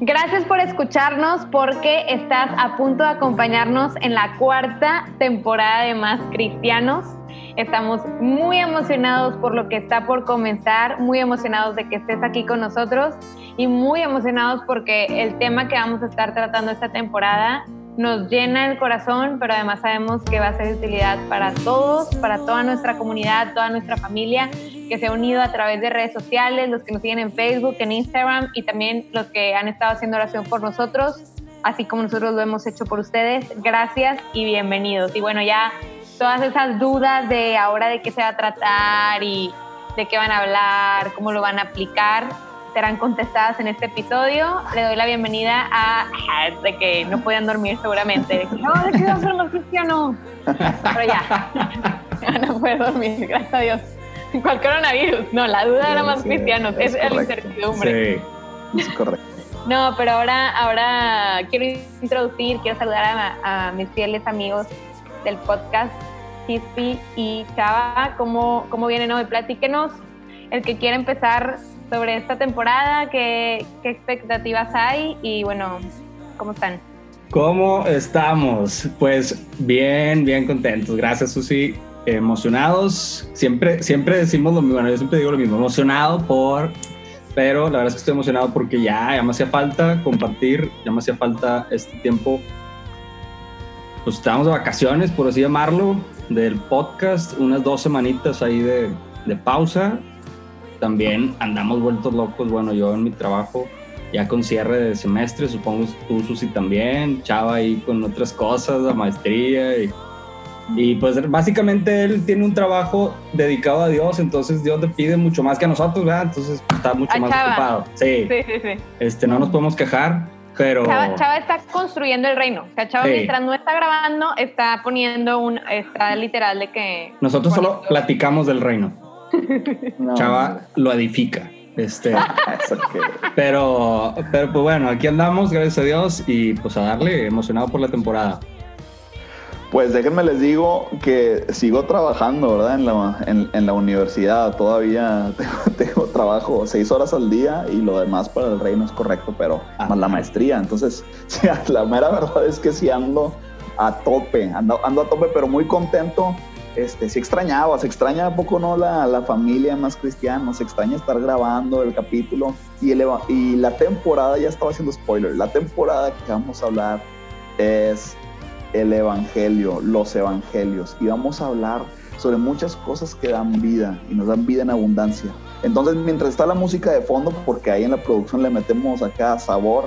Gracias por escucharnos porque estás a punto de acompañarnos en la cuarta temporada de Más Cristianos. Estamos muy emocionados por lo que está por comenzar, muy emocionados de que estés aquí con nosotros y muy emocionados porque el tema que vamos a estar tratando esta temporada nos llena el corazón, pero además sabemos que va a ser de utilidad para todos, para toda nuestra comunidad, toda nuestra familia que se ha unido a través de redes sociales, los que nos siguen en Facebook, en Instagram y también los que han estado haciendo oración por nosotros, así como nosotros lo hemos hecho por ustedes. Gracias y bienvenidos. Y bueno, ya todas esas dudas de ahora de qué se va a tratar y de qué van a hablar, cómo lo van a aplicar, serán contestadas en este episodio. Le doy la bienvenida a de que no podían dormir seguramente, de que no, de que no ser los cristianos. Pero ya, no puede dormir, gracias a Dios. ¿Cuál coronavirus? No, la duda era más cristianos, es, es la incertidumbre. Sí, es correcto. No, pero ahora, ahora quiero introducir, quiero saludar a, mis fieles amigos del podcast, Chispi y Chava. ¿Cómo, cómo vienen hoy? Platíquenos, el que quiera empezar sobre esta temporada, qué, qué expectativas hay y bueno, ¿cómo están? ¿Cómo estamos? Pues bien, bien contentos. Gracias, Susi emocionados. Siempre, siempre decimos lo mismo, bueno, yo siempre digo lo mismo, emocionado por, pero la verdad es que estoy emocionado porque ya, ya me hacía falta compartir, ya me hacía falta este tiempo. Pues estábamos de vacaciones, por así llamarlo, del podcast, unas dos semanitas ahí de, de pausa. También andamos vueltos locos, bueno, yo en mi trabajo ya con cierre de semestre, supongo tú, Susi, también, Chava ahí con otras cosas, la maestría y y pues básicamente él tiene un trabajo dedicado a Dios, entonces Dios le pide mucho más que a nosotros, ¿verdad? Entonces está mucho más ocupado. Sí. Sí, sí, sí. Este, no nos podemos quejar, pero... Chava, está construyendo el reino. O sea, Chava mientras no está grabando, está poniendo un... Está literal de que... Nosotros solo platicamos del reino. Chava lo edifica. Este, pero, pero pues bueno, aquí andamos, gracias a Dios, y pues a darle emocionado por la temporada. Pues déjenme les digo que sigo trabajando, ¿verdad? En la, en, la universidad. Todavía tengo, trabajo seis horas al día y lo demás para el reino es correcto, pero más la maestría. Entonces, la mera verdad es que sí ando a tope, ando, ando a tope, pero muy contento. Este, sí extrañaba, se extraña a poco no la, la familia más cristiana, se extraña estar grabando el capítulo y, el, y la temporada, ya estaba haciendo spoiler, la temporada que vamos a hablar es el Evangelio, los Evangelios. Y vamos a hablar sobre muchas cosas que dan vida y nos dan vida en abundancia. Entonces, mientras está la música de fondo, porque ahí en la producción le metemos acá sabor,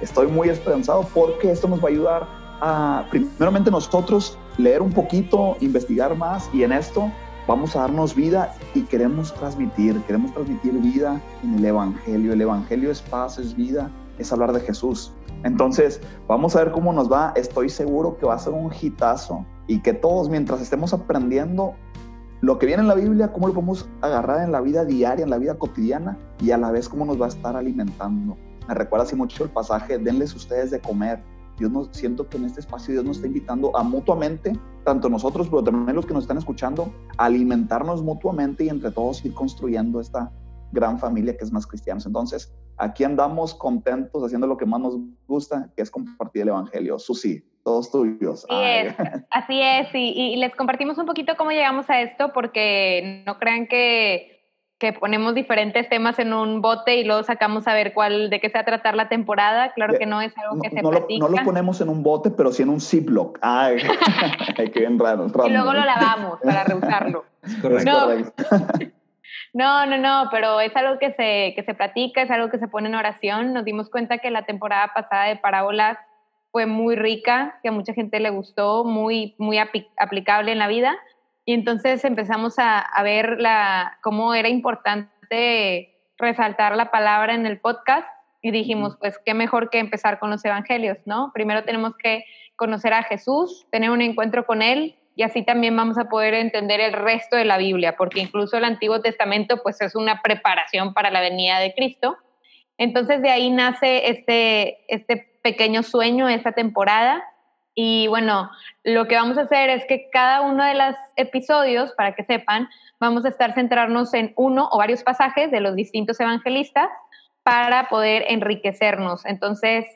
estoy muy esperanzado porque esto nos va a ayudar a, primeramente nosotros, leer un poquito, investigar más y en esto vamos a darnos vida y queremos transmitir, queremos transmitir vida en el Evangelio. El Evangelio es paz, es vida, es hablar de Jesús. Entonces, vamos a ver cómo nos va. Estoy seguro que va a ser un hitazo y que todos, mientras estemos aprendiendo lo que viene en la Biblia, cómo lo podemos agarrar en la vida diaria, en la vida cotidiana y a la vez cómo nos va a estar alimentando. Me recuerda así mucho el pasaje, denles ustedes de comer. Dios nos, siento que en este espacio Dios nos está invitando a mutuamente, tanto nosotros, pero también los que nos están escuchando, a alimentarnos mutuamente y entre todos ir construyendo esta gran familia que es más cristianos. Entonces, aquí andamos contentos haciendo lo que más nos gusta, que es compartir el Evangelio. Susi, todos tuyos. Así es, así es. Y, les compartimos un poquito cómo llegamos a esto, porque no crean que que ponemos diferentes temas en un bote y luego sacamos a ver cuál, de qué se va a tratar la temporada. Claro que no es algo que se no platica. Lo, no lo ponemos en un bote, pero sí en un Ziploc. Ay, qué bien raro, Y luego lo lavamos para reusarlo. Correcto. No. No, no, no, pero es algo que se, que se platica, es algo que se pone en oración. Nos dimos cuenta que la temporada pasada de parábolas fue muy rica, que a mucha gente le gustó, muy, muy aplicable en la vida. Y entonces empezamos a, a ver la, cómo era importante resaltar la palabra en el podcast y dijimos, pues qué mejor que empezar con los evangelios, ¿no? Primero tenemos que conocer a Jesús, tener un encuentro con Él y así también vamos a poder entender el resto de la Biblia, porque incluso el Antiguo Testamento pues es una preparación para la venida de Cristo. Entonces de ahí nace este, este pequeño sueño, esta temporada. Y bueno, lo que vamos a hacer es que cada uno de los episodios, para que sepan, vamos a estar centrarnos en uno o varios pasajes de los distintos evangelistas para poder enriquecernos. Entonces,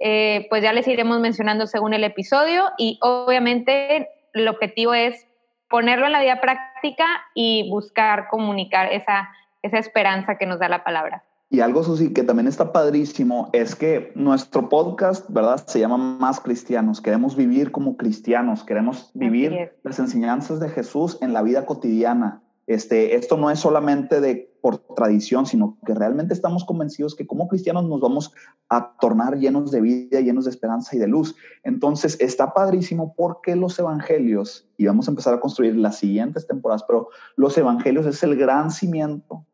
eh, pues ya les iremos mencionando según el episodio y obviamente el objetivo es ponerlo en la vida práctica y buscar comunicar esa, esa esperanza que nos da la palabra. Y algo, Susi, que también está padrísimo es que nuestro podcast, ¿verdad? Se llama Más Cristianos. Queremos vivir como cristianos, queremos vivir las enseñanzas de Jesús en la vida cotidiana. Este, esto no es solamente de por tradición, sino que realmente estamos convencidos que como cristianos nos vamos a tornar llenos de vida, llenos de esperanza y de luz. Entonces está padrísimo porque los evangelios, y vamos a empezar a construir las siguientes temporadas, pero los evangelios es el gran cimiento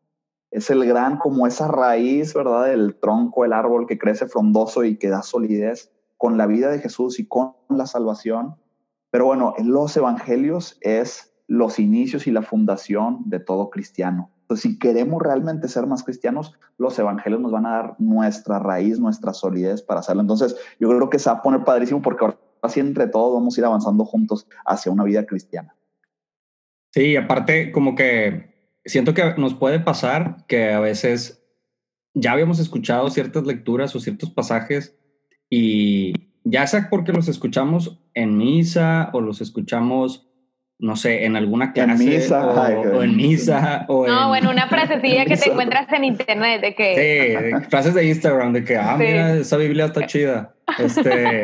es el gran, como esa raíz, ¿verdad? Del tronco, el árbol que crece frondoso y que da solidez con la vida de Jesús y con la salvación. Pero bueno, en los evangelios es los inicios y la fundación de todo cristiano. Entonces, si queremos realmente ser más cristianos, los evangelios nos van a dar nuestra raíz, nuestra solidez para hacerlo. Entonces, yo creo que se va a poner padrísimo porque ahora así entre todos vamos a ir avanzando juntos hacia una vida cristiana. Sí, aparte como que siento que nos puede pasar que a veces ya habíamos escuchado ciertas lecturas o ciertos pasajes y ya sea porque los escuchamos en misa o los escuchamos, no sé, en alguna clase en misa, o, en misa. O no, bueno, una frasecilla que te encuentras en internet de que... Sí, frases de Instagram de que, ah, mira, esa Biblia está chida. Este,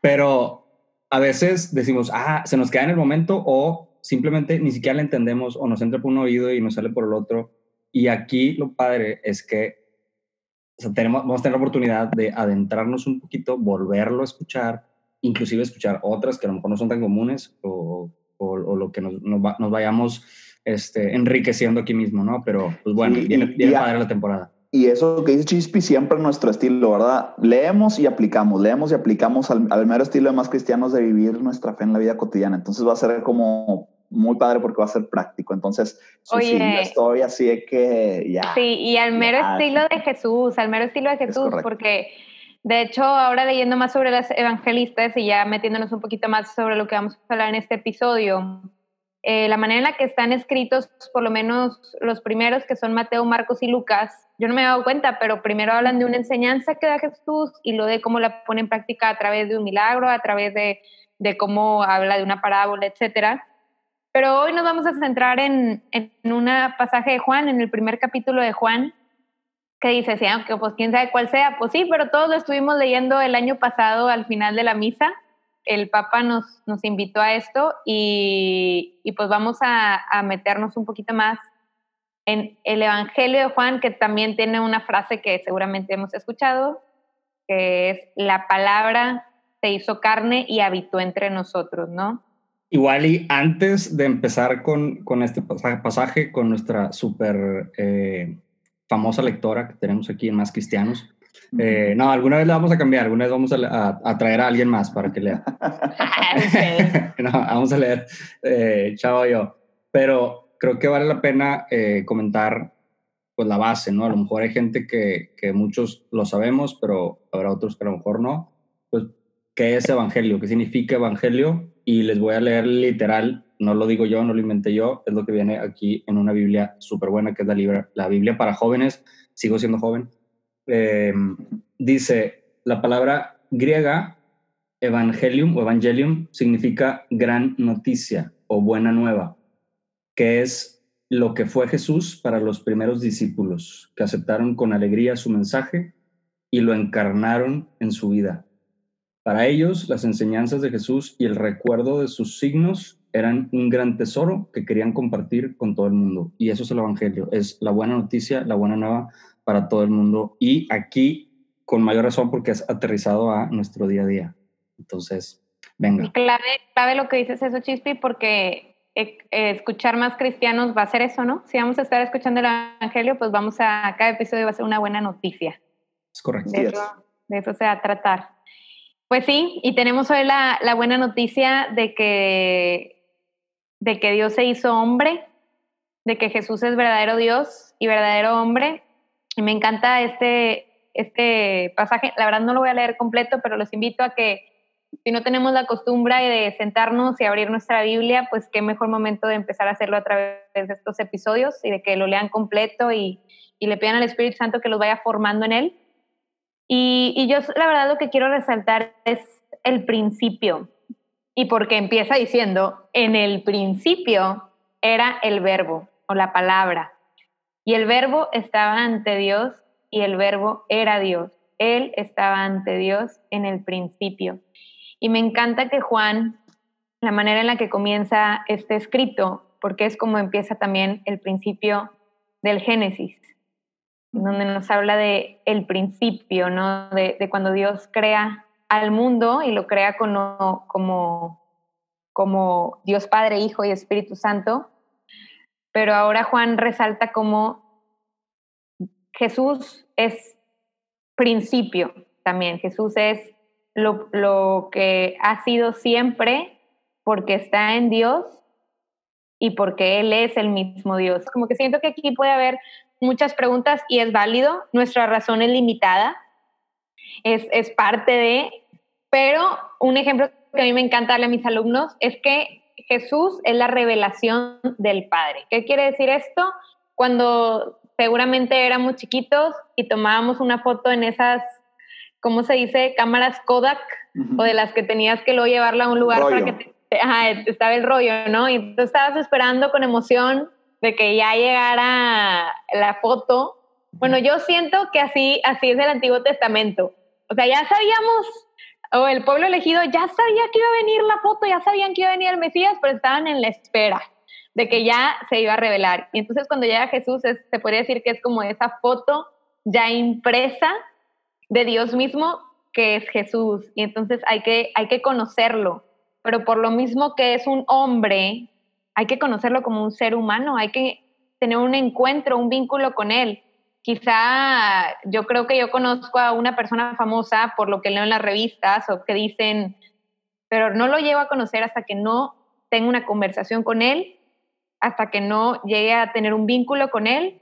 pero a veces decimos, ah, se nos queda en el momento o simplemente ni siquiera la entendemos o nos entra por un oído y nos sale por el otro. Y aquí lo padre es que tenemos, vamos a tener la oportunidad de adentrarnos un poquito, volverlo a escuchar, inclusive escuchar otras que a lo mejor no son tan comunes o, o, lo que nos, nos, vayamos este, enriqueciendo aquí mismo, ¿no? Pero pues bueno, viene, padre la temporada. Y eso que dice Chispi siempre nuestro estilo, ¿verdad? Leemos y aplicamos, leemos y aplicamos al, al mero estilo de más cristianos de vivir nuestra fe en la vida cotidiana. Entonces va a ser como muy padre porque va a ser práctico. Entonces, Oye, estoy así de que ya. Sí, y al mero estilo de Jesús, al mero estilo de Jesús, porque de hecho ahora leyendo más sobre las evangelistas y ya metiéndonos un poquito más sobre lo que vamos a hablar en este episodio, eh, la manera en la que están escritos, por lo menos los primeros que son Mateo, Marcos y Lucas, yo no me he dado cuenta, pero primero hablan de una enseñanza que da Jesús y lo de cómo la pone en práctica a través de un milagro, a través de, de cómo habla de una parábola, etcétera. Pero hoy nos vamos a centrar en, en un pasaje de Juan, en el primer capítulo de Juan, que dice, sí, aunque pues quién sabe cuál sea, pues sí, pero todos lo estuvimos leyendo el año pasado al final de la misa. El Papa nos, nos invitó a esto y, y pues vamos a, a meternos un poquito más en el Evangelio de Juan, que también tiene una frase que seguramente hemos escuchado, que es la palabra se hizo carne y habitó entre nosotros, ¿no? Igual y antes de empezar con, con este pasaje, con nuestra súper eh, famosa lectora que tenemos aquí en Más Cristianos, eh, no, alguna vez la vamos a cambiar, alguna vez vamos a, a, traer a alguien más para que lea. no, vamos a leer, eh, chavo yo. Pero creo que vale la pena eh, comentar pues la base, ¿no? A lo mejor hay gente que, que muchos lo sabemos, pero habrá otros que a lo mejor no. Pues, ¿qué es evangelio? ¿Qué significa evangelio? y les voy a leer literal, no lo digo yo, no lo inventé yo, es lo que viene aquí en una Biblia súper buena, que es la, la Biblia para jóvenes, sigo siendo joven. Em, dice, la palabra griega, evangelium o evangelium, significa gran noticia o buena nueva, que es lo que fue Jesús para los primeros discípulos, que aceptaron con alegría su mensaje y lo encarnaron en su vida. Para ellos, las enseñanzas de Jesús y el recuerdo de sus signos eran un gran tesoro que querían compartir con todo el mundo. Y eso es el Evangelio, es la buena noticia, la buena nueva para todo el mundo. Y aquí, con mayor razón, porque es aterrizado a nuestro día a día. Entonces, venga. Clave, clave lo que dices eso, Chispi, porque eh, escuchar más cristianos va a ser eso, ¿no? Si vamos a estar escuchando el Evangelio, pues vamos a, cada episodio va a ser una buena noticia. Es correcto. De eso, de eso se va a tratar. Pues sí, y tenemos hoy la, la, buena noticia de que, de que Dios se hizo hombre, de que Jesús es verdadero Dios y verdadero hombre. Y me encanta este, este pasaje. La verdad no lo voy a leer completo, pero los invito a que si no tenemos la costumbre de sentarnos y abrir nuestra Biblia, pues qué mejor momento de empezar a hacerlo a través de estos episodios y de que lo lean completo y, le pidan al Espíritu Santo que los vaya formando en él. Y, yo la verdad lo que quiero resaltar es el principio. Y porque empieza diciendo, en el principio era el verbo o la palabra. Y el verbo estaba ante Dios y el verbo era Dios. Él estaba ante Dios en el principio. Y me encanta que Juan, la manera en la que comienza este escrito, porque es como empieza también el principio del Génesis, donde nos habla de el principio, ¿no? De, de cuando Dios crea al mundo y lo crea como, como, como Dios Padre, Hijo y Espíritu Santo. Pero ahora Juan resalta como Jesús es principio también. Jesús es lo, lo que ha sido siempre porque está en Dios y porque Él es el mismo Dios. Como que siento que aquí puede haber muchas preguntas y es válido, nuestra razón es limitada, es, es parte de, pero un ejemplo que a mí me encanta darle a mis alumnos es que Jesús es la revelación del Padre. ¿Qué quiere decir esto? Cuando seguramente éramos chiquitos y tomábamos una foto en esas ¿cómo se dice? Cámaras Kodak o de las que tenías que luego llevarla a un lugar para que te, ajá, estaba el rollo, ¿no? Y tú estabas esperando con emoción de que ya llegara la foto. Bueno, yo siento que así, así es el Antiguo Testamento. O sea, ya sabíamos, o el pueblo elegido ya sabía que iba a venir la foto, ya sabían que iba a venir el Mesías, pero estaban en la espera de que ya se iba a revelar. Y entonces cuando llega Jesús, se podría decir que es como esa foto ya impresa de Dios mismo, que es Jesús. Y entonces hay que, hay que conocerlo. Pero por lo mismo que es un hombre, hay que conocerlo como un ser humano, hay que tener un encuentro, un vínculo con él. Quizá yo creo que yo conozco a una persona famosa por lo que leo en las revistas o que dicen, pero no lo llevo a conocer hasta que no tenga una conversación con él, hasta que no llegue a tener un vínculo con él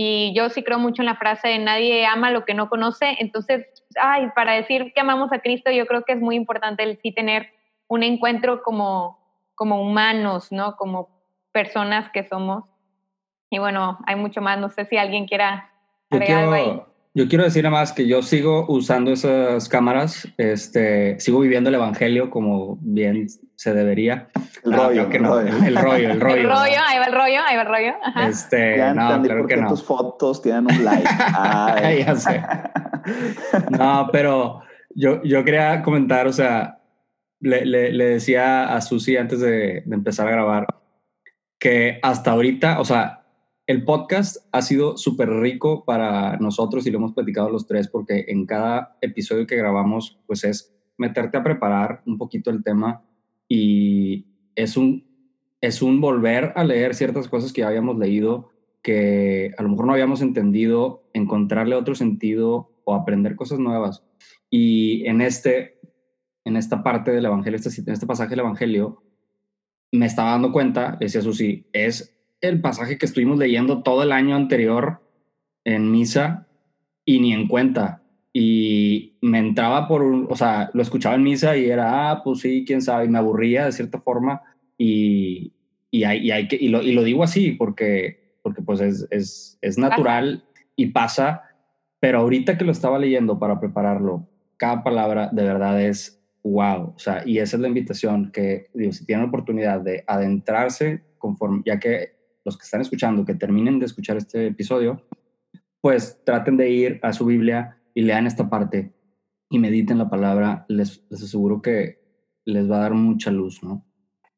y yo sí creo mucho en la frase de nadie ama lo que no conoce. Entonces, ay, para decir que amamos a Cristo, yo creo que es muy importante el sí tener un encuentro como, como humanos, ¿no? Como personas que somos. Y bueno, hay mucho más. No sé si alguien quiera agregar algo ahí. Yo quiero decir nada más que yo sigo usando esas cámaras, este, sigo viviendo el evangelio como bien se debería. El rollo, que no. el rollo, el rollo. El rollo, ahí va el rollo, ahí va el rollo. Ajá. Este, ya no, claro que no. tus fotos tienen un like. Ay. ya sé. No, pero yo, yo quería comentar, o sea, le, le, le decía a Susi antes de, de empezar a grabar que hasta ahorita, o sea, el podcast ha sido súper rico para nosotros y lo hemos platicado los tres porque en cada episodio que grabamos, pues es meterte a preparar un poquito el tema y es un, es un volver a leer ciertas cosas que ya habíamos leído, que a lo mejor no habíamos entendido, encontrarle otro sentido o aprender cosas nuevas. Y en, este, en esta parte del Evangelio, en este pasaje del Evangelio, me estaba dando cuenta, decía Susi, es el pasaje que estuvimos leyendo todo el año anterior en misa y ni en cuenta. Y me entraba por un, o sea, lo escuchaba en misa y era, ah, pues sí, quién sabe, y me aburría de cierta forma. Y, y, hay, y, hay que, y, lo, y lo digo así porque, porque pues es, es, es natural y pasa, pero ahorita que lo estaba leyendo para prepararlo, cada palabra de verdad es wow. O sea, y esa es la invitación que, digo, si tienen la oportunidad de adentrarse conforme, ya que los que están escuchando, que terminen de escuchar este episodio, pues traten de ir a su Biblia y lean esta parte y mediten la palabra. Les, les aseguro que les va a dar mucha luz, ¿no?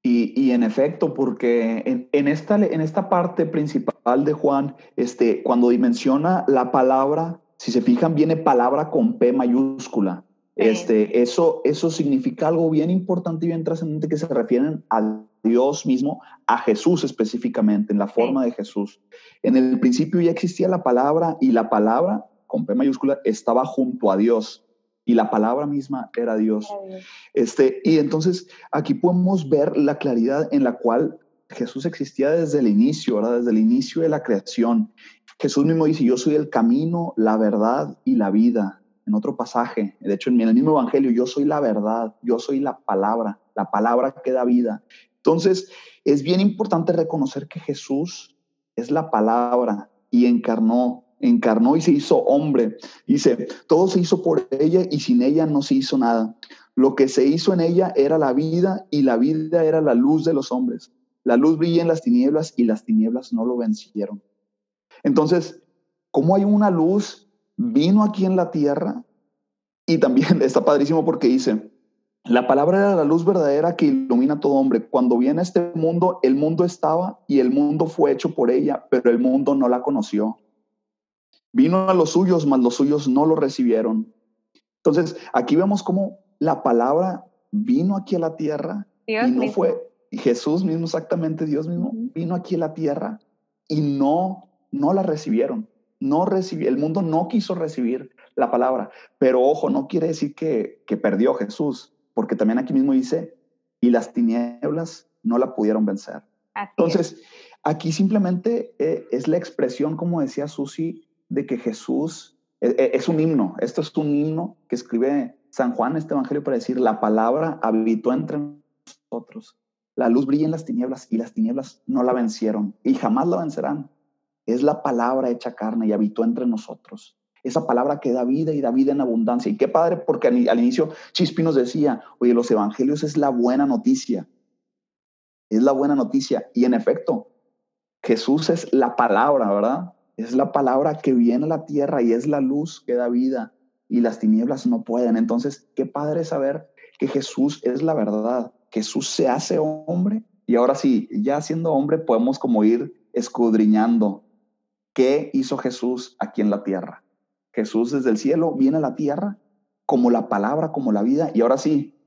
Y, y, en efecto, porque en, en, esta, en esta parte principal de Juan, este, cuando dimensiona la palabra, si se fijan, viene palabra con P mayúscula. Este, eso, eso significa algo bien importante y bien trascendente que se refieren a Dios mismo, a Jesús específicamente, en la forma de Jesús. En el principio ya existía la palabra y la palabra, con P mayúscula, estaba junto a Dios y la palabra misma era Dios. Este, y entonces aquí podemos ver la claridad en la cual Jesús existía desde el inicio, ¿verdad? Desde el inicio de la creación. Jesús mismo dice, yo soy el camino, la verdad y la vida. En otro pasaje, de hecho en el mismo evangelio, yo soy la verdad, yo soy la palabra, la palabra que da vida. Entonces, es bien importante reconocer que Jesús es la palabra y encarnó encarnó y se hizo hombre. Dice, todo se hizo por ella y sin ella no se hizo nada. Lo que se hizo en ella era la vida y la vida era la luz de los hombres. La luz brilla en las tinieblas y las tinieblas no lo vencieron. Entonces, como hay una luz, vino aquí en la tierra y también está padrísimo porque dice, la palabra era la luz verdadera que ilumina a todo hombre. Cuando viene a este mundo, el mundo estaba y el mundo fue hecho por ella, pero el mundo no la conoció. Vino a los suyos, mas los suyos no lo recibieron. Entonces, aquí vemos cómo la palabra vino aquí a la tierra y no fue Jesús mismo, exactamente Dios mismo, vino aquí a la tierra y no, no la recibieron. No recibió, el mundo no quiso recibir la palabra. Pero ojo, no quiere decir que, que perdió Jesús, porque también aquí mismo dice, y las tinieblas no la pudieron vencer. Entonces, aquí simplemente eh, es la expresión, como decía Susi, de que Jesús e, e, es, un himno. Esto es un himno que escribe San Juan este evangelio para decir, la palabra habitó entre nosotros. La luz brilla en las tinieblas y las tinieblas no la vencieron y jamás la vencerán. Es la palabra hecha carne y habitó entre nosotros. Esa palabra que da vida y da vida en abundancia. Y qué padre, porque al, inicio Chispi nos decía, oye, los evangelios es la buena noticia. Es la buena noticia. Y en efecto, Jesús es la palabra, ¿verdad? Es la palabra que viene a la tierra y es la luz que da vida y las tinieblas no pueden. Entonces, qué padre saber que Jesús es la verdad. Jesús se hace hombre y ahora sí, ya siendo hombre podemos como ir escudriñando qué hizo Jesús aquí en la tierra. Jesús desde el cielo viene a la tierra como la palabra, como la vida. Y ahora sí,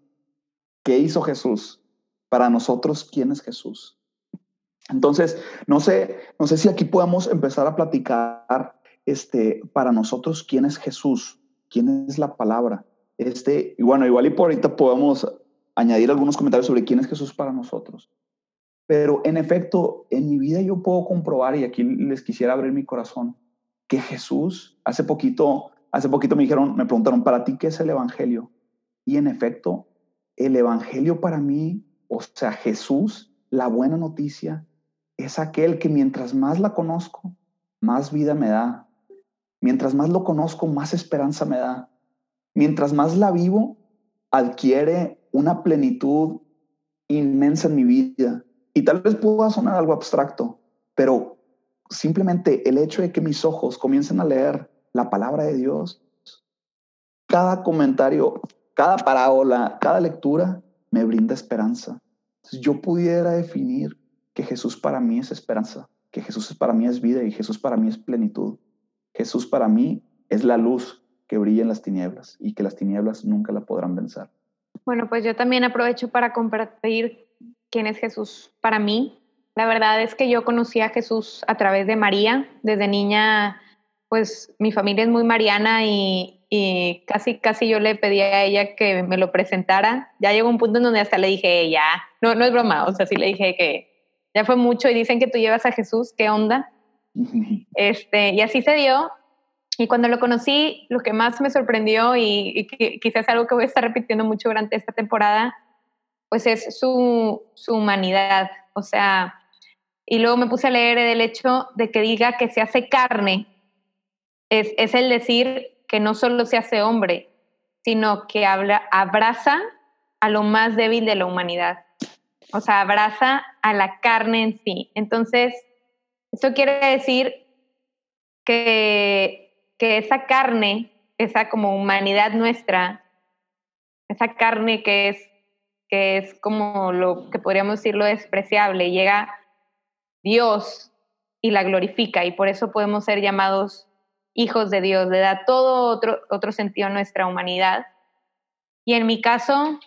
¿qué hizo Jesús? Para nosotros, ¿quién es Jesús? Entonces, no sé, no sé si aquí podemos empezar a platicar este, para nosotros quién es Jesús, quién es la palabra. Este, y bueno, igual y por ahorita podemos añadir algunos comentarios sobre quién es Jesús para nosotros. Pero en efecto, en mi vida yo puedo comprobar, y aquí les quisiera abrir mi corazón, que Jesús, hace poquito, hace poquito me dijeron, me preguntaron, ¿para ti qué es el Evangelio? Y en efecto, el Evangelio para mí, o sea, Jesús, la buena noticia, es aquel que mientras más la conozco, más vida me da. Mientras más lo conozco, más esperanza me da. Mientras más la vivo, adquiere una plenitud inmensa en mi vida. Y tal vez pueda sonar algo abstracto, pero simplemente el hecho de que mis ojos comiencen a leer la palabra de Dios, cada comentario, cada parábola, cada lectura me brinda esperanza. Entonces yo pudiera definir que Jesús para mí es esperanza, que Jesús para mí es vida y Jesús para mí es plenitud. Jesús para mí es la luz que brilla en las tinieblas y que las tinieblas nunca la podrán vencer. Bueno, pues yo también aprovecho para compartir quién es Jesús para mí. La verdad es que yo conocí a Jesús a través de María. Desde niña, pues mi familia es muy mariana y, y casi, casi yo le pedí a ella que me lo presentara. Ya llegó un punto en donde hasta le dije, ya, no, no es broma, o sea, sí le dije que ya fue mucho y dicen que tú llevas a Jesús, ¿qué onda? Este, y así se dio. Y cuando lo conocí, lo que más me sorprendió y, quizás algo que voy a estar repitiendo mucho durante esta temporada, pues es su, su humanidad. O sea, y luego me puse a leer el hecho de que diga que se hace carne. Es, es el decir que no solo se hace hombre, sino que habla, abraza a lo más débil de la humanidad o sea, abraza a la carne en sí. Entonces, Esto quiere decir que, que esa carne, esa como humanidad nuestra, esa carne que es, que es como lo que podríamos decirlo despreciable, llega Dios y la glorifica y por eso podemos ser llamados hijos de Dios, le da todo otro, otro sentido a nuestra humanidad. Y en mi caso,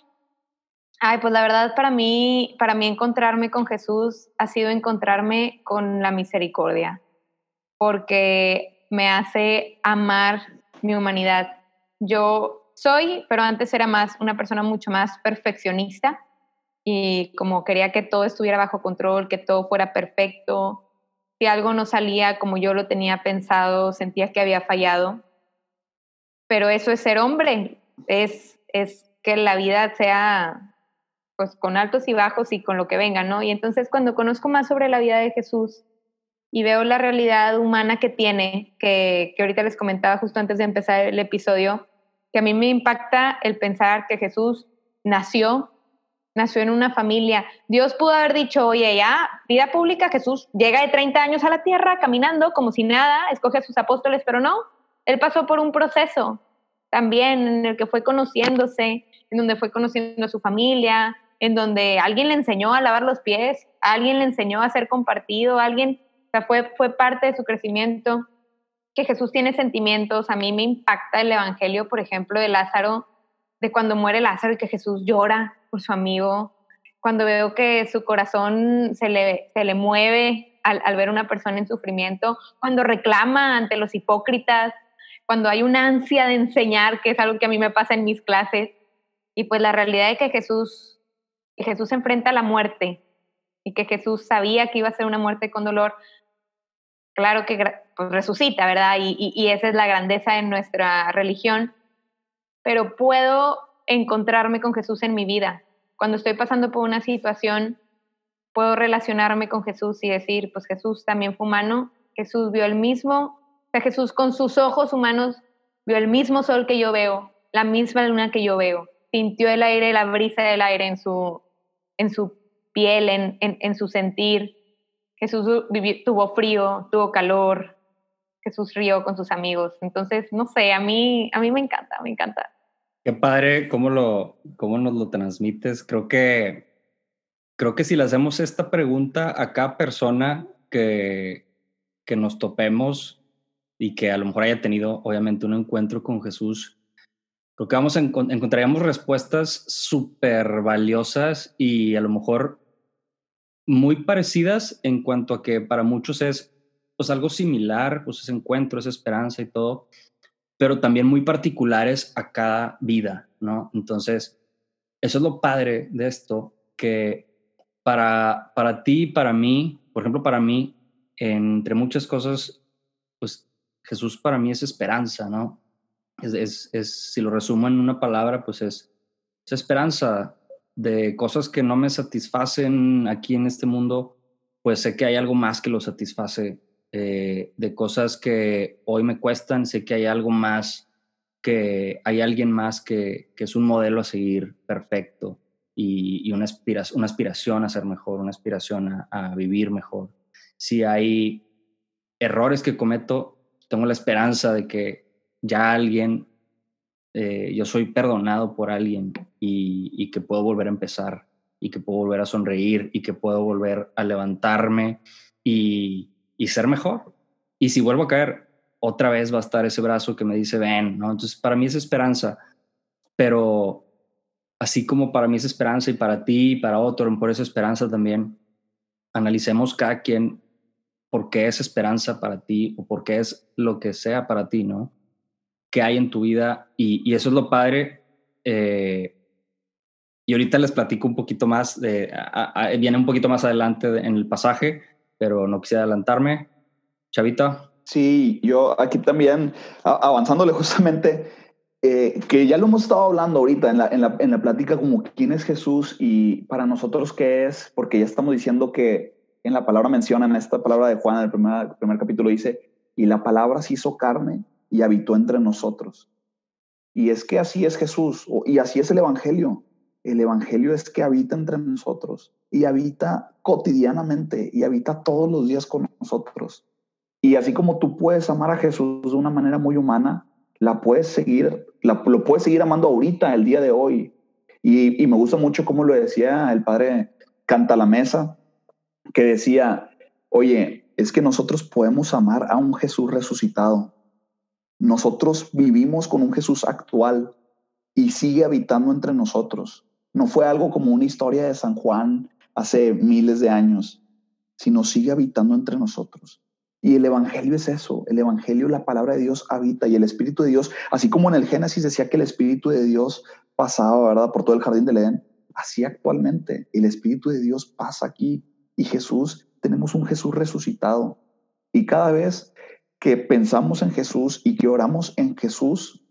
ay, pues la verdad para mí, para mí encontrarme con Jesús ha sido encontrarme con la misericordia, porque me hace amar mi humanidad. Yo soy, pero antes era más una persona mucho más perfeccionista y como quería que todo estuviera bajo control, que todo fuera perfecto, si algo no salía como yo lo tenía pensado, sentía que había fallado. Pero eso es ser hombre, es, es que la vida sea pues con altos y bajos y con lo que venga, ¿no? Y entonces cuando conozco más sobre la vida de Jesús y veo la realidad humana que tiene, que, que ahorita les comentaba justo antes de empezar el episodio, que a mí me impacta el pensar que Jesús nació nació en una familia. Dios pudo haber dicho, oye, ya, vida pública, Jesús llega de 30 años a la tierra caminando como si nada, escoge a sus apóstoles, pero no, él pasó por un proceso también en el que fue conociéndose, en donde fue conociendo a su familia, en donde alguien le enseñó a lavar los pies, alguien le enseñó a ser compartido, alguien, o fue, fue parte de su crecimiento, que Jesús tiene sentimientos. A mí me impacta el Evangelio, por ejemplo, de Lázaro, de cuando muere Lázaro y que Jesús llora por su amigo, cuando veo que su corazón se le, se le mueve al, al ver una persona en sufrimiento, cuando reclama ante los hipócritas, cuando hay una ansia de enseñar, que es algo que a mí me pasa en mis clases, y pues la realidad de que Jesús, Jesús enfrenta la muerte y que Jesús sabía que iba a ser una muerte con dolor, claro que pues, resucita, ¿verdad? Y, esa es la grandeza de nuestra religión, pero puedo encontrarme con Jesús en mi vida. Cuando estoy pasando por una situación, puedo relacionarme con Jesús y decir, pues Jesús también fue humano, Jesús vio el mismo, o sea, Jesús con sus ojos humanos vio el mismo sol que yo veo, la misma luna que yo veo, sintió el aire, la brisa del aire en su, en su piel, en, en su sentir. Jesús vivió, tuvo frío, tuvo calor, Jesús rió con sus amigos. Entonces, no sé, a mí, a mí me encanta, me encanta. Qué padre cómo, lo, cómo nos lo transmites. Creo que, creo que si le hacemos esta pregunta a cada persona que, que nos topemos y que a lo mejor haya tenido obviamente un encuentro con Jesús, creo que vamos a encont encontraríamos respuestas súper valiosas y a lo mejor muy parecidas en cuanto a que para muchos es pues algo similar, pues ese encuentro, esa esperanza y todo, pero también muy particulares a cada vida, ¿no? Entonces, eso es lo padre de esto, que para, para ti, para mí, por ejemplo, para mí, entre muchas cosas, pues Jesús para mí es esperanza, ¿no? Es, es, si lo resumo en una palabra, pues es, es esperanza de cosas que no me satisfacen aquí en este mundo, pues sé que hay algo más que lo satisface eh, de cosas que hoy me cuestan, sé que hay algo más, que hay alguien más que, que es un modelo a seguir perfecto y, y una, aspiración, una aspiración a ser mejor, una aspiración a, vivir mejor. Si hay errores que cometo, tengo la esperanza de que ya alguien, eh, yo soy perdonado por alguien y, que puedo volver a empezar y que puedo volver a sonreír y que puedo volver a levantarme y, y ser mejor. Y si vuelvo a caer, otra vez va a estar ese brazo que me dice, ven, ¿no? Entonces, para mí es esperanza, pero así como para mí es esperanza y para ti y para otro, por esa esperanza también, analicemos cada quien por qué es esperanza para ti o por qué es lo que sea para ti, ¿no? ¿Qué hay en tu vida? Y, y eso es lo padre. Eh, y ahorita les platico un poquito más, de, a, viene un poquito más adelante en el pasaje, pero no quisiera adelantarme. Chavita. Sí, yo aquí también, avanzándole justamente, eh, que ya lo hemos estado hablando ahorita en la, en, la, en la plática como quién es Jesús y para nosotros qué es, porque ya estamos diciendo que en la palabra mencionan, esta palabra de Juan, en el primer, primer capítulo dice, y la palabra se hizo carne y habitó entre nosotros. Y es que así es Jesús, y así es el Evangelio. El Evangelio es que habita entre nosotros y habita cotidianamente y habita todos los días con nosotros. Y así como tú puedes amar a Jesús de una manera muy humana, la puedes seguir, la, lo puedes seguir amando ahorita, el día de hoy. Y, y me gusta mucho como lo decía el padre Canta la Mesa, que decía, oye, es que nosotros podemos amar a un Jesús resucitado. Nosotros vivimos con un Jesús actual y sigue habitando entre nosotros. No fue algo como una historia de San Juan hace miles de años, sino sigue habitando entre nosotros. Y el Evangelio es eso, el Evangelio, la palabra de Dios habita y el Espíritu de Dios, así como en el Génesis decía que el Espíritu de Dios pasaba, ¿verdad?, por todo el jardín del Edén, así actualmente el Espíritu de Dios pasa aquí y Jesús, tenemos un Jesús resucitado. Y cada vez que pensamos en Jesús y que oramos en Jesús,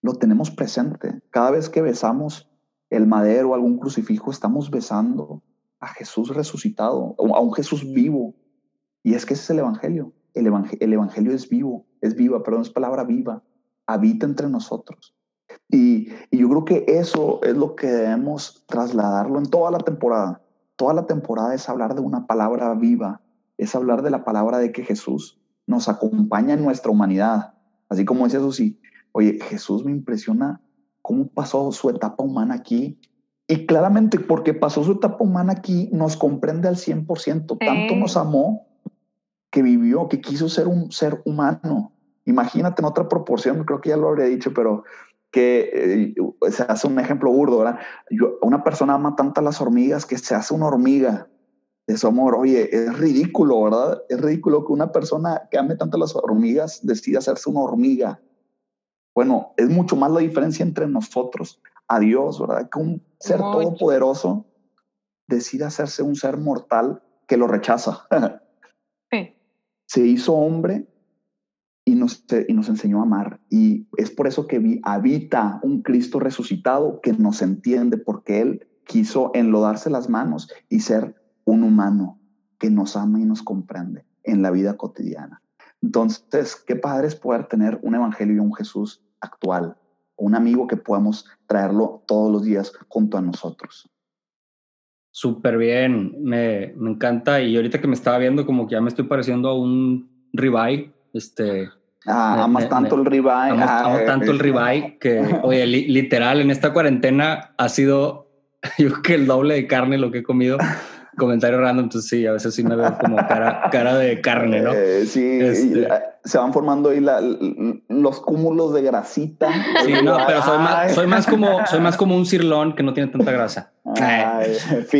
lo tenemos presente. Cada vez que besamos el madero o algún crucifijo, estamos besando a Jesús resucitado, a un Jesús vivo. Y es que ese es el Evangelio. El, evangelio, es vivo, es viva, perdón, es palabra viva, habita entre nosotros. Y, y yo creo que eso es lo que debemos trasladarlo en toda la temporada. Toda la temporada es hablar de una palabra viva, es hablar de la palabra de que Jesús nos acompaña en nuestra humanidad. Así como dice Susi, oye, Jesús me impresiona cómo pasó su etapa humana aquí. Y claramente porque pasó su etapa humana aquí, nos comprende al 100%. Tanto nos amó que vivió, que quiso ser un ser humano. Imagínate en otra proporción, creo que ya lo habría dicho, pero que eh, se hace un ejemplo burdo, ¿verdad? una persona ama tanto a las hormigas que se hace una hormiga de su amor. Oye, es ridículo, ¿verdad? Es ridículo que una persona que ame tanto a las hormigas decida hacerse una hormiga. Bueno, es mucho más la diferencia entre nosotros, a Dios, ¿verdad? Que un ser todopoderoso decida hacerse un ser mortal que lo rechaza. Se hizo hombre y nos, y nos enseñó a amar. Y es por eso que habita un Cristo resucitado que nos entiende, porque Él quiso enlodarse las manos y ser un humano que nos ama y nos comprende en la vida cotidiana. Entonces, qué padre es poder tener un evangelio y un Jesús actual, un amigo que podamos traerlo todos los días junto a nosotros. Súper bien, me, me, encanta. Y ahorita que me estaba viendo, como que ya me estoy pareciendo a un ribeye. Este, ah, amas tanto el ribeye. Amo, ah, tanto el ribeye que, oye, literal, en esta cuarentena ha sido, yo creo que el doble de carne lo que he comido comentario random, entonces sí, a veces sí me veo como cara, cara de carne, ¿no? Eh, sí, este eh, se van formando ahí la, los cúmulos de grasita. Sí, no, pero soy más, soy más, como, soy más como un cirlón que no tiene tanta grasa.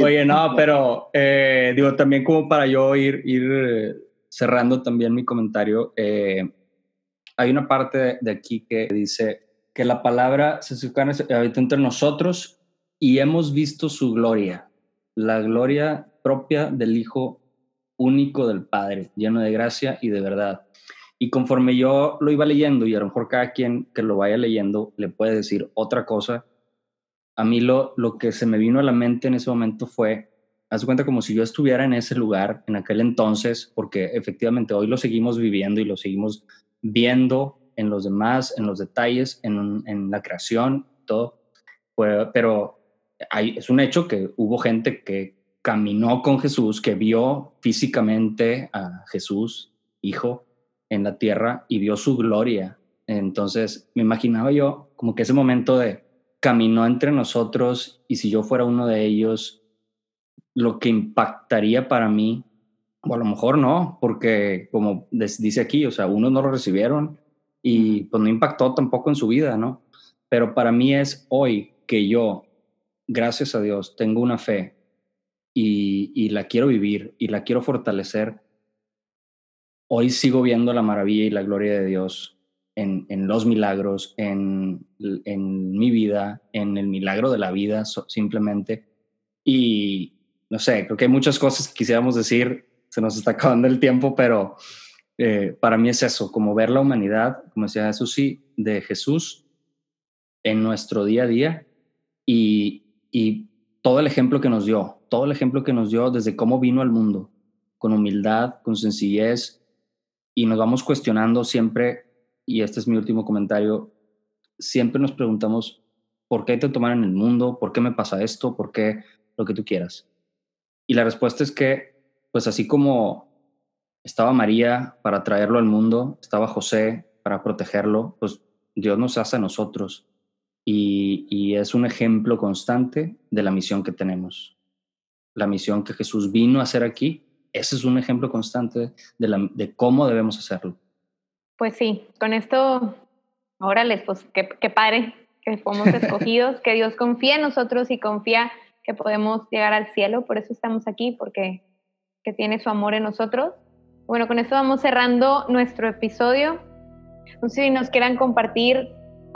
Oye, no, pero eh, digo, también como para yo ir, ir cerrando también mi comentario, hay una parte de aquí que dice que la palabra se habita entre nosotros y hemos visto su gloria la gloria propia del Hijo único del Padre, lleno de gracia y de verdad. Y conforme yo lo iba leyendo, y a lo mejor cada quien que lo vaya leyendo le puede decir otra cosa, a mí lo, lo que se me vino a la mente en ese momento fue, haz cuenta como si yo estuviera en ese lugar, en aquel entonces, porque efectivamente hoy lo seguimos viviendo y lo seguimos viendo en los demás, en los detalles, en, en la creación, todo. Pero es un hecho que hubo gente que caminó con Jesús, que vio físicamente a Jesús, hijo, en la tierra y vio su gloria. Entonces me imaginaba yo como que ese momento de caminó entre nosotros y si yo fuera uno de ellos, lo que impactaría para mí, o a lo mejor no, porque como dice aquí, o sea, unos no lo recibieron y pues no impactó tampoco en su vida, ¿no? Pero para mí es hoy que yo gracias a Dios, tengo una fe y, la quiero vivir y la quiero fortalecer, hoy sigo viendo la maravilla y la gloria de Dios en, los milagros, en, mi vida, en el milagro de la vida simplemente. Y no sé, creo que hay muchas cosas que quisiéramos decir, se nos está acabando el tiempo, pero eh, para mí es eso, como ver la humanidad, como decía Jesús, de Jesús en nuestro día a día y, y todo el ejemplo que nos dio, todo el ejemplo que nos dio desde cómo vino al mundo, con humildad, con sencillez, y nos vamos cuestionando siempre, y este es mi último comentario, siempre nos preguntamos, ¿por qué te tomaron en el mundo? ¿Por qué me pasa esto? ¿Por qué lo que tú quieras? Y la respuesta es que, pues así como estaba María para traerlo al mundo, estaba José para protegerlo, pues Dios nos hace a nosotros. Y, y es un ejemplo constante de la misión que tenemos. La misión que Jesús vino a hacer aquí, ese es un ejemplo constante de, la, de cómo debemos hacerlo. Pues sí, con esto, órale, pues qué, qué padre que fuimos escogidos, que Dios confía en nosotros y confía que podemos llegar al cielo, por eso estamos aquí, porque que tiene su amor en nosotros. Bueno, con esto vamos cerrando nuestro episodio. No sé si nos quieran compartir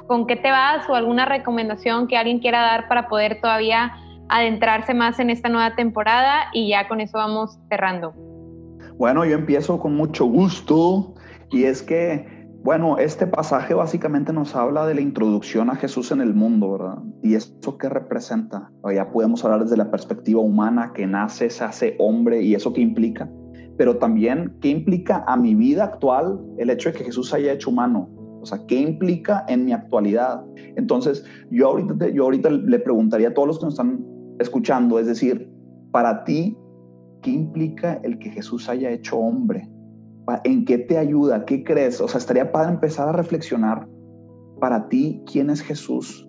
con qué te vas o alguna recomendación que alguien quiera dar para poder todavía adentrarse más en esta nueva temporada y ya con eso vamos cerrando. Bueno, yo empiezo con mucho gusto y es que bueno, este pasaje básicamente nos habla de la introducción a Jesús en el mundo, ¿verdad? ¿Y eso qué representa? Ya podemos hablar desde la perspectiva humana, que nace, se hace hombre y eso qué implica, pero también qué implica a mi vida actual el hecho de que Jesús haya hecho humano. O sea, ¿qué implica en mi actualidad? Entonces, yo ahorita, yo ahorita le preguntaría a todos los que nos están escuchando, es decir, para ti, ¿qué implica el que Jesús haya hecho hombre? ¿En qué te ayuda? ¿Qué crees? O sea, estaría padre empezar a reflexionar para ti quién es Jesús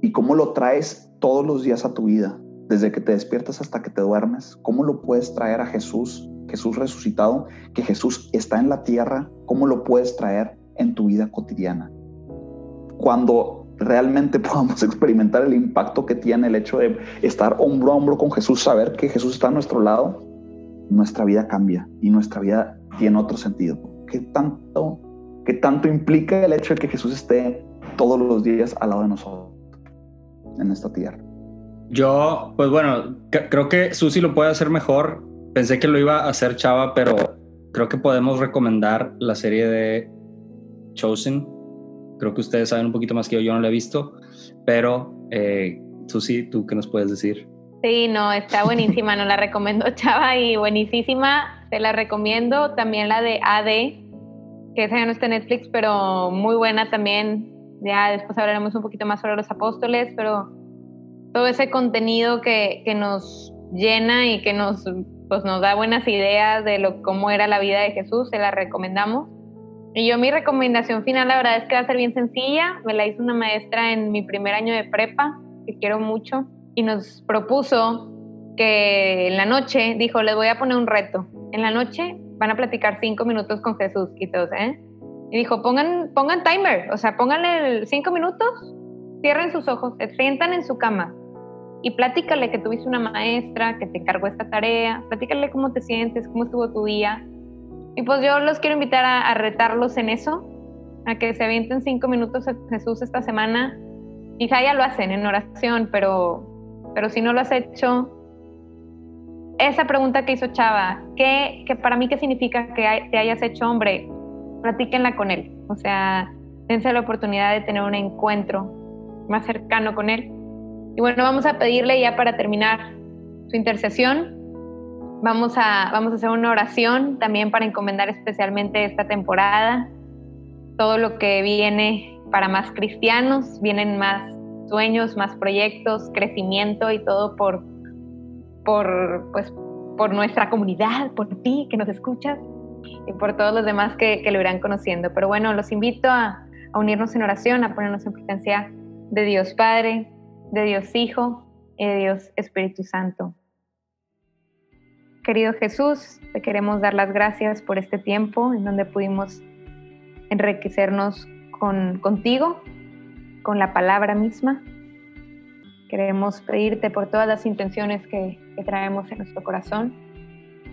y cómo lo traes todos los días a tu vida, desde que te despiertas hasta que te duermes. ¿Cómo lo puedes traer a Jesús, Jesús resucitado, que Jesús está en la tierra? ¿Cómo lo puedes traer en tu vida cotidiana? Cuando realmente podamos experimentar el impacto que tiene el hecho de estar hombro a hombro con Jesús, saber que Jesús está a nuestro lado, nuestra vida cambia y nuestra vida tiene otro sentido. ¿Qué tanto, qué tanto implica el hecho de que Jesús esté todos los días al lado de nosotros en esta tierra? Yo, pues bueno, creo que Susi lo puede hacer mejor. Pensé que lo iba a hacer Chava, pero creo que podemos recomendar la serie de Chosen. Creo que ustedes saben un poquito más que yo, yo no la he visto, pero eh, Susi, ¿tú qué nos puedes decir? Sí, no, está buenísima, nos la recomiendo Chava y buenísima, te la recomiendo. También la de AD, que esa ya no está en Netflix, pero muy buena también. Ya después hablaremos un poquito más sobre los apóstoles, pero todo ese contenido que, que nos llena y que nos, pues, nos da buenas ideas de lo, cómo era la vida de Jesús, se la recomendamos. Y yo mi recomendación final, la verdad es que va a ser bien sencilla. Me la hizo una maestra en mi primer año de prepa, que quiero mucho y nos propuso que en la noche, dijo, les voy a poner un reto. En la noche van a platicar cinco minutos con Jesús, y todos, ¿eh? Y dijo, pongan, pongan timer, o sea, pónganle cinco minutos, cierren sus ojos, se sientan en su cama y platícale que tuviste una maestra que te encargó esta tarea, platícale cómo te sientes, cómo estuvo tu día. Y pues yo los quiero invitar a, retarlos en eso, a que se avienten cinco minutos a Jesús esta semana. Quizá ya lo hacen en oración, pero pero si no lo has hecho, esa pregunta que hizo Chava, ¿qué, que para mí qué significa que te hayas hecho hombre? Platíquenla con él. O sea, dense la oportunidad de tener un encuentro más cercano con él. Y bueno, vamos a pedirle ya para terminar su intercesión. Vamos a, vamos a hacer una oración también para encomendar especialmente esta temporada. Todo lo que viene para más cristianos, vienen más sueños, más proyectos, crecimiento y todo por, por, pues, por nuestra comunidad, por ti que nos escuchas y por todos los demás que, que lo irán conociendo. Pero bueno, los invito a, unirnos en oración, a ponernos en presencia de Dios Padre, de Dios Hijo y de Dios Espíritu Santo. Querido Jesús, te queremos dar las gracias por este tiempo en donde pudimos enriquecernos con, contigo con la palabra misma. Queremos pedirte por todas las intenciones que, traemos en nuestro corazón,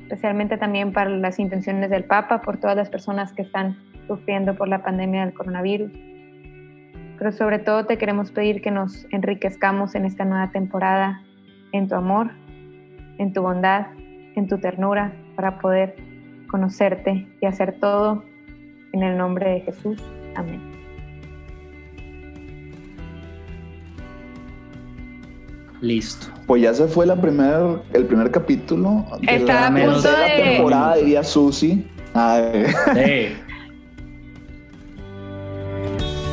especialmente también para las intenciones del Papa, por todas las personas que están sufriendo por la pandemia del coronavirus. Pero sobre todo te queremos pedir que nos enriquezcamos en esta nueva temporada en tu amor, en tu bondad, en tu ternura, para poder conocerte y hacer todo en el nombre de Jesús. Amén. Listo. Pues ya se fue la primer, el primer capítulo de la, de... temporada, diría Susi.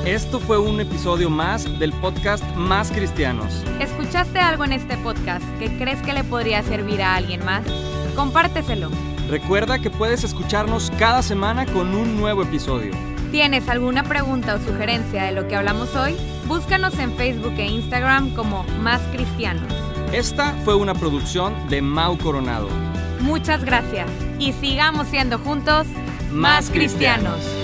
Esto fue un episodio más del podcast Más Cristianos. ¿Escuchaste algo en este podcast que crees que le podría servir a alguien más? Compárteselo. Recuerda que puedes escucharnos cada semana con un nuevo episodio. ¿Tienes alguna pregunta o sugerencia de lo que hablamos hoy? Búscanos en Facebook e Instagram como Más Cristianos. Esta fue una producción de Mau Coronado. Muchas gracias y sigamos siendo juntos más cristianos.